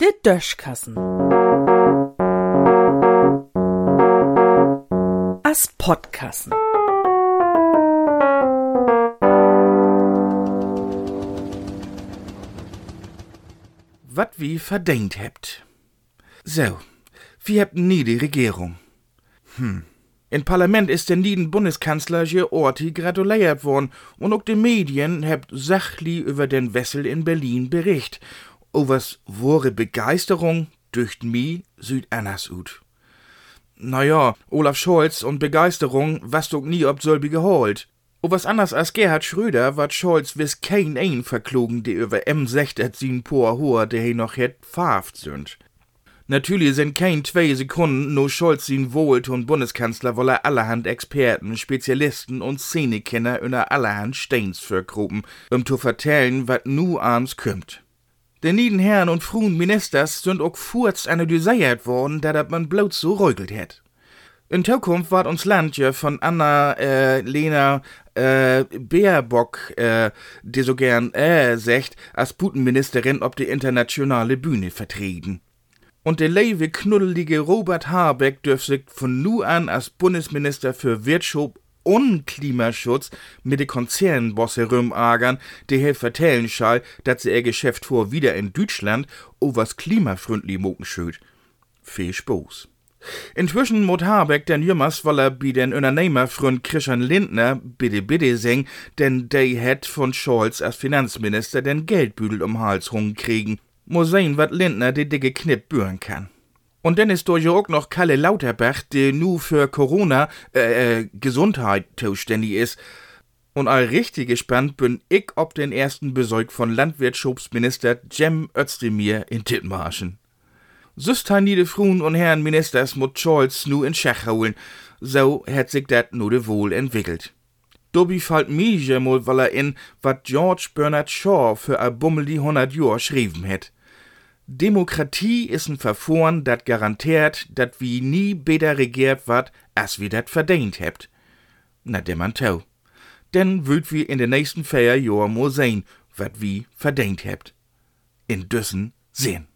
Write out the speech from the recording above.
Der Döschkassen. As Podkassen. wat wie verdient hebt. So, wie habt nie die Regierung? Hm. In Parlament ist der nieden Bundeskanzler Georti gratuliert worden und auch die Medien habt sachli über den Wessel in Berlin bericht. O was wore Begeisterung durch mi süd anders ut. Naja, Olaf Scholz und Begeisterung was doch nie ob solbi geholt. O was anders als Gerhard Schröder wat Scholz wis kein ein verklogen, die über M6 sin poa hoher, der he noch het farft sind. Natürlich sind kein zwei Sekunden no Scholz sin wohlt und Bundeskanzler wolle allerhand Experten, Spezialisten und Szenekenner unter allerhand Steins vergruppen, um zu vertellen, wat nu abends kümmt. De nieden Herren und fruen Ministers sind auch furz analysiert worden, da dat man bloß so reugelt het. In Zukunft ward uns Land ja von Anna äh, Lena äh, Baerbock, äh, die so gern äh secht, als Putenministerin ob die internationale Bühne vertreten. Und der lewe knuddelige Robert Habeck dürft sich von nu an als Bundesminister für Wirtschaft und Klimaschutz mit de Konzernbosse rümagern, die hier vertellen schall, dass sie ihr Geschäft vor wieder in Deutschland was klimafreundlich mogen schüt. Viel Spaß. Inzwischen mut Habeck den Jümmers, weil er bi den Unternehmerfreund Christian Lindner bitte bitte sing, denn der het von Scholz als Finanzminister den Geldbüdel um Hals rumkriegen. Muss sehen, wat Lindner die dicke Knipp bühren kann. Und dann ist durch auch noch Kalle Lauterbach, der nu für Corona, äh, äh, Gesundheit zuständig ist. Und all richtig gespannt bin ich ob den ersten Besuch von Landwirtschaftsminister Cem Özdemir in Dithmarschen. Süster niede Frun und Herren Ministers mut Scholz nu in Schach holen. So hat sich dat nu de wohl entwickelt. Dobi fällt mir mal weil er in, wat George Bernard Shaw für a Bummel die 100 Jahr schrieben het. Demokratie ist ein Verfahren, dat garantiert, dat wie nie besser regiert wat, as wie dat verdient hebt. Na, der man tau. Denn würd wie in den nächsten vier Jahren mo sehen, wat wie verdient hebt. In düssen sehen.